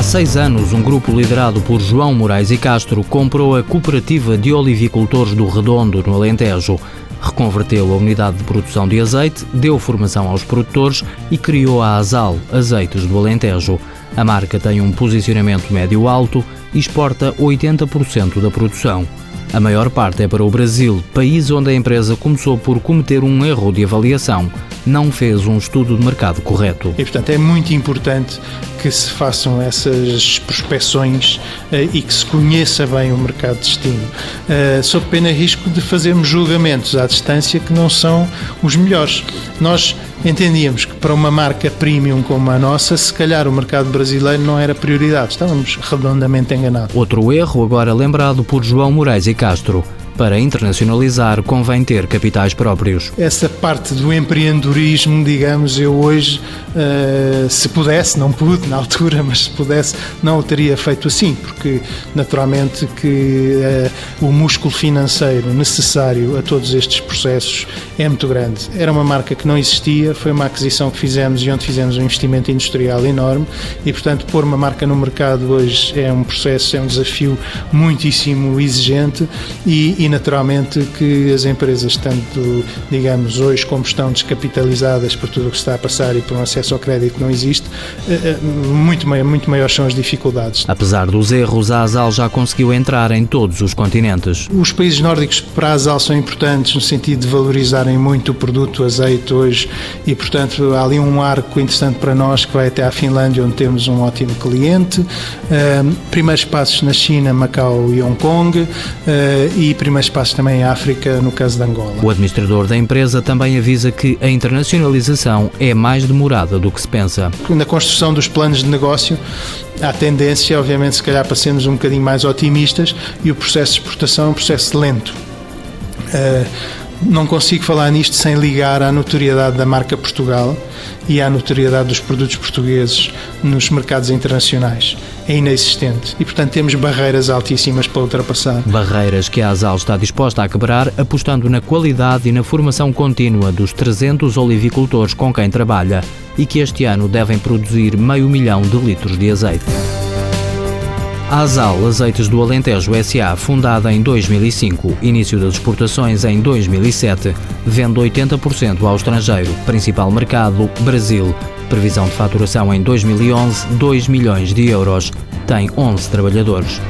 Há seis anos, um grupo liderado por João Moraes e Castro comprou a Cooperativa de Olivicultores do Redondo, no Alentejo. Reconverteu a unidade de produção de azeite, deu formação aos produtores e criou a Azal, Azeites do Alentejo. A marca tem um posicionamento médio-alto e exporta 80% da produção. A maior parte é para o Brasil, país onde a empresa começou por cometer um erro de avaliação. Não fez um estudo de mercado correto. E, portanto, é muito importante que se façam essas prospecções uh, e que se conheça bem o mercado de destino, uh, sob pena risco de fazermos julgamentos à distância que não são os melhores. Nós entendíamos que para uma marca premium como a nossa, se calhar o mercado brasileiro não era prioridade. Estávamos redondamente enganados. Outro erro, agora lembrado por João Moraes e Castro. Para internacionalizar, convém ter capitais próprios. Essa parte do empreendedorismo, digamos, eu hoje, uh, se pudesse, não pude na altura, mas se pudesse, não o teria feito assim, porque naturalmente que uh, o músculo financeiro necessário a todos estes processos é muito grande. Era uma marca que não existia, foi uma aquisição que fizemos e onde fizemos um investimento industrial enorme e, portanto, pôr uma marca no mercado hoje é um processo, é um desafio muitíssimo exigente e, e naturalmente que as empresas, tanto, digamos, hoje como estão descapitalizadas por tudo o que se está a passar e por um acesso ao crédito que não existe, eh, eh, muito, muito maiores são as dificuldades. Apesar dos erros, a Asal já conseguiu entrar em todos os continentes. Os países nórdicos para a Asal são importantes no sentido de valorizarem muito o produto azeite hoje e, portanto, há ali um arco interessante para nós que vai até à Finlândia, onde temos um ótimo cliente. Primeiros passos na China, Macau e Hong Kong e primeiros mais espaços também em África, no caso de Angola. O administrador da empresa também avisa que a internacionalização é mais demorada do que se pensa. Na construção dos planos de negócio, há tendência, obviamente, se calhar para sermos um bocadinho mais otimistas e o processo de exportação é um processo lento. Uh, não consigo falar nisto sem ligar à notoriedade da marca Portugal e à notoriedade dos produtos portugueses nos mercados internacionais. É inexistente e, portanto, temos barreiras altíssimas para ultrapassar. Barreiras que a Asal está disposta a quebrar, apostando na qualidade e na formação contínua dos 300 olivicultores com quem trabalha e que este ano devem produzir meio milhão de litros de azeite. Azal Azeites do Alentejo SA, fundada em 2005, início das exportações em 2007, vende 80% ao estrangeiro, principal mercado Brasil. Previsão de faturação em 2011, 2 milhões de euros. Tem 11 trabalhadores.